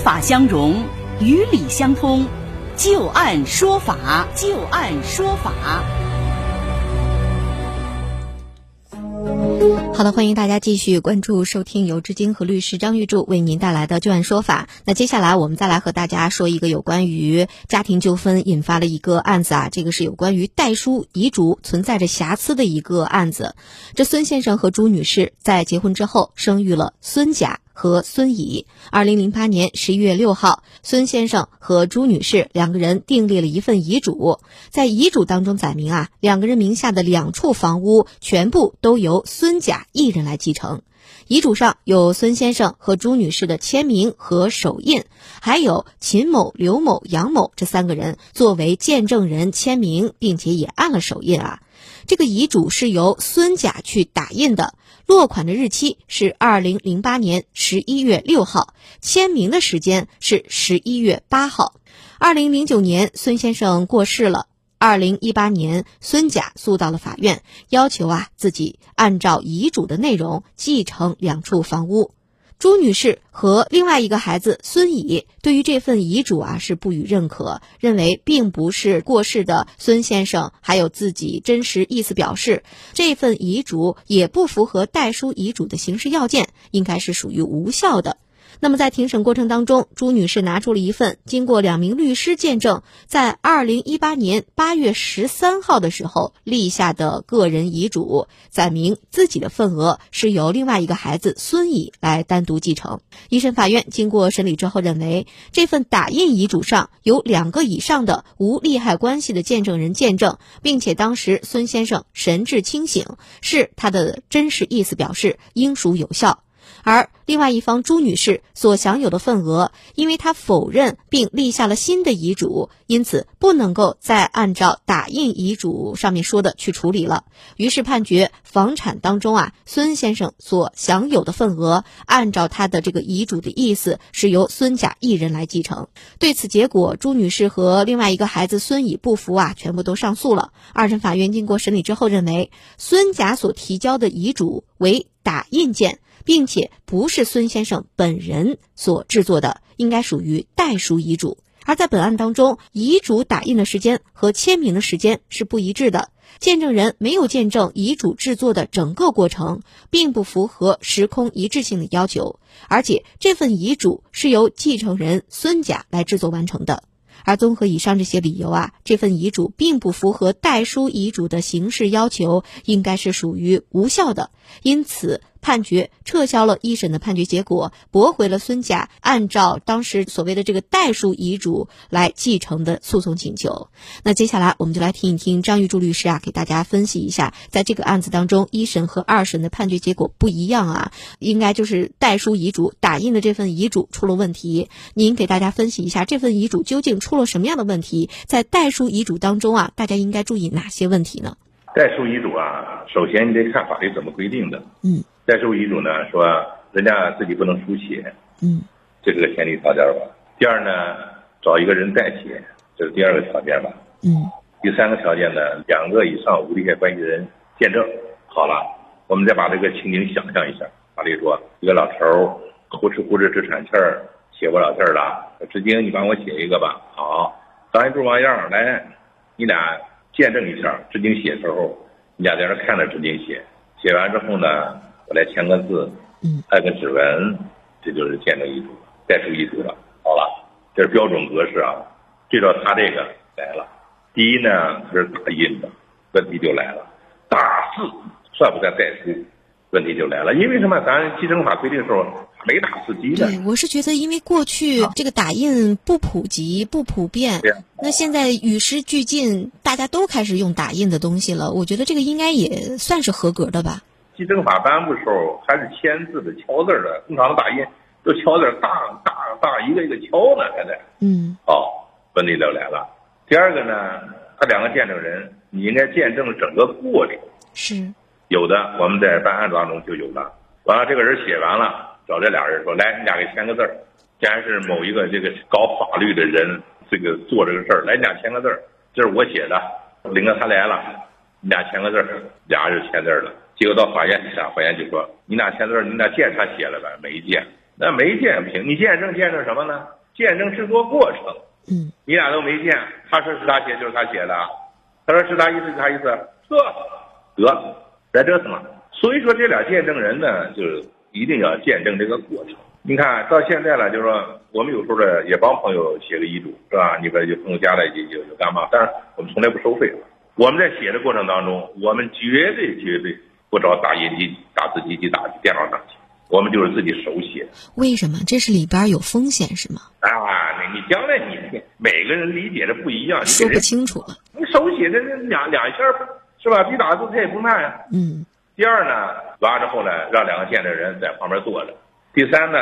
法相融，与理相通，就案说法，就案说法。好的，欢迎大家继续关注收听由志晶和律师张玉柱为您带来的就案说法。那接下来我们再来和大家说一个有关于家庭纠纷引发的一个案子啊，这个是有关于代书遗嘱存在着瑕疵的一个案子。这孙先生和朱女士在结婚之后生育了孙甲。和孙乙，二零零八年十一月六号，孙先生和朱女士两个人订立了一份遗嘱，在遗嘱当中载明啊，两个人名下的两处房屋全部都由孙甲一人来继承。遗嘱上有孙先生和朱女士的签名和手印，还有秦某、刘某、杨某这三个人作为见证人签名，并且也按了手印啊。这个遗嘱是由孙甲去打印的。落款的日期是二零零八年十一月六号，签名的时间是十一月八号。二零零九年，孙先生过世了。二零一八年，孙甲诉到了法院，要求啊自己按照遗嘱的内容继承两处房屋。朱女士和另外一个孩子孙乙对于这份遗嘱啊是不予认可，认为并不是过世的孙先生还有自己真实意思表示，这份遗嘱也不符合代书遗嘱的形式要件，应该是属于无效的。那么在庭审过程当中，朱女士拿出了一份经过两名律师见证，在二零一八年八月十三号的时候立下的个人遗嘱，载明自己的份额是由另外一个孩子孙乙来单独继承。一审法院经过审理之后认为，这份打印遗嘱上有两个以上的无利害关系的见证人见证，并且当时孙先生神志清醒，是他的真实意思表示，应属有效。而另外一方朱女士所享有的份额，因为她否认并立下了新的遗嘱，因此不能够再按照打印遗嘱上面说的去处理了。于是判决房产当中啊，孙先生所享有的份额，按照他的这个遗嘱的意思，是由孙甲一人来继承。对此结果，朱女士和另外一个孩子孙乙不服啊，全部都上诉了。二审法院经过审理之后认为，孙甲所提交的遗嘱为打印件。并且不是孙先生本人所制作的，应该属于代书遗嘱。而在本案当中，遗嘱打印的时间和签名的时间是不一致的，见证人没有见证遗嘱制作的整个过程，并不符合时空一致性的要求。而且这份遗嘱是由继承人孙甲来制作完成的。而综合以上这些理由啊，这份遗嘱并不符合代书遗嘱的形式要求，应该是属于无效的。因此。判决撤销了一审的判决结果，驳回了孙甲按照当时所谓的这个代书遗嘱来继承的诉讼请求。那接下来我们就来听一听张玉柱律师啊，给大家分析一下，在这个案子当中，一审和二审的判决结果不一样啊，应该就是代书遗嘱打印的这份遗嘱出了问题。您给大家分析一下这份遗嘱究竟出了什么样的问题？在代书遗嘱当中啊，大家应该注意哪些问题呢？代书遗嘱啊，首先你得看法律怎么规定的。嗯。代书遗嘱呢，说人家自己不能书写，嗯，这是个前提条件吧。第二呢，找一个人代写，这是第二个条件吧。嗯。第三个条件呢，两个以上无利害关系人见证。好了，我们再把这个情景想象一下。法律说，一个老头儿呼哧呼哧直喘气儿，写不了字儿了。志晶，你帮我写一个吧。好，张一柱王样，来，你俩见证一下。志晶写时候，你俩在那看着志晶写。写完之后呢？我来签个字，嗯，按个指纹，这就是见证遗嘱，代书遗嘱了。好了，这是标准格式啊。对照他这个来了，第一呢，它是打印的，问题就来了。打字算不算代书？问题就来了。因为什么？咱继承法规定的时候没打字机的。对，我是觉得，因为过去这个打印不普及、不普遍，那现在与时俱进，大家都开始用打印的东西了。我觉得这个应该也算是合格的吧。继承法颁布时候还是签字的、敲字的，正常的打印都敲字，大大大一个一个敲呢，现在。嗯。哦，问题就来了。第二个呢，他两个见证人，你应该见证整个过程。是。有的，我们在办案当中就有了。完了，这个人写完了，找这俩人说：“来，你俩给签个字儿。”既然是某一个这个搞法律的人，这个做这个事儿，来，你俩签个字儿。这是我写的，领着他来了，你俩签个字儿，俩人签字了。结果到法院去，法院就说：“你俩签字，你俩见他写了呗？没见，那没见不行，你见证见证什么呢？见证制作过程。嗯，你俩都没见，他说是他写就是他写的，他说是他意思是他意思，这得来这什么？所以说这俩见证人呢，就是一定要见证这个过程。你看到现在了，就是说我们有时候呢也帮朋友写个遗嘱，是吧？你把有朋友家里有有干嘛？但是我们从来不收费。我们在写的过程当中，我们绝对绝对不找打印机、打字机去、打电脑打去，我们就是自己手写。为什么？这是里边有风险是吗？啊，你你将来你每个人理解的不一样，说不清楚了。你手写的那两两下是吧？比打字它也不慢呀。嗯。第二呢，完了之后呢，让两个见证人在旁边坐着。第三呢，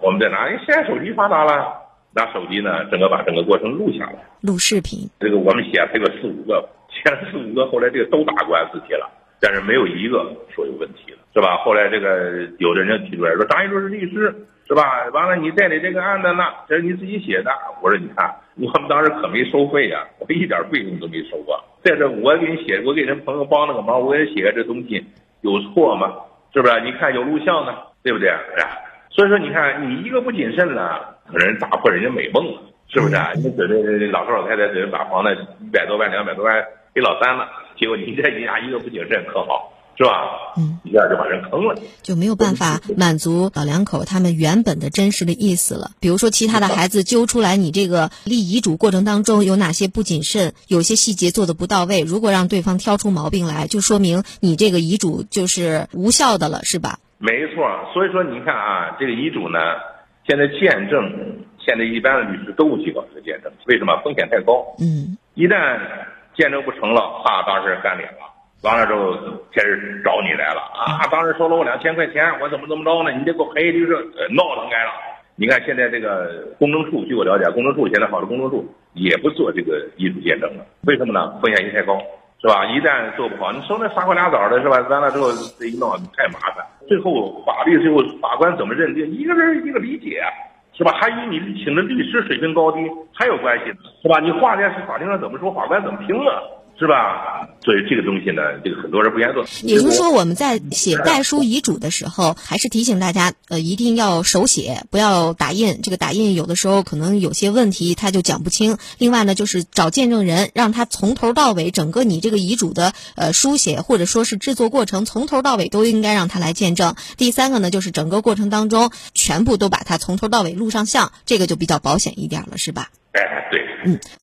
我们在哪？现在手机发达了，拿手机呢，整个把整个过程录下来，录视频。这个我们写这个四五个，写了四五个，后来这个都打官司去了，但是没有一个说有问题的，是吧？后来这个有的人提出来说，张一柱是律师，是吧？完了你代理这个案子呢，这是你自己写的。我说你看，我们当时可没收费呀，我一点费用都没收过。在这我给你写，我给人朋友帮了个忙，我也写这东西有错吗？是不是？你看有录像呢，对不对？哎呀，所以说你看你一个不谨慎了，可能打破人家美梦了，是不是啊？你准备老头老太太准备把房子一百多万、两百多万给老三了，结果你这你俩一个不谨慎可好？是吧？嗯，一下就把人坑了，就没有办法满足老两口他们原本的真实的意思了。比如说，其他的孩子揪出来你这个立遗嘱过程当中有哪些不谨慎，有些细节做的不到位，如果让对方挑出毛病来，就说明你这个遗嘱就是无效的了，是吧？没错。所以说，你看啊，这个遗嘱呢，现在见证，现在一般的律师都不去搞这个见证，为什么？风险太高。嗯。一旦见证不成了，怕当事人翻脸了。完了之后开始找你来了啊！当时收了我两千块钱，我怎么怎么着呢？你得给我赔律师，闹腾开了。你看现在这个公证处，据我了解，公证处现在好多公证处也不做这个遗嘱见证了。为什么呢？风险性太高，是吧？一旦做不好，你收那仨瓜俩枣的，是吧？完了之后这一闹太麻烦。最后法律最后法官怎么认定？一个人一个理解，是吧？还与你请的律师水平高低还有关系呢，是吧？你话在法庭上怎么说，法官怎么听啊？是吧？所以这个东西呢，这个很多人不愿意做。也就是说，我们在写代书遗嘱的时候，还是提醒大家，呃，一定要手写，不要打印。这个打印有的时候可能有些问题，他就讲不清。另外呢，就是找见证人，让他从头到尾，整个你这个遗嘱的呃书写或者说是制作过程，从头到尾都应该让他来见证。第三个呢，就是整个过程当中全部都把它从头到尾录上像，这个就比较保险一点了，是吧？哎，对。嗯。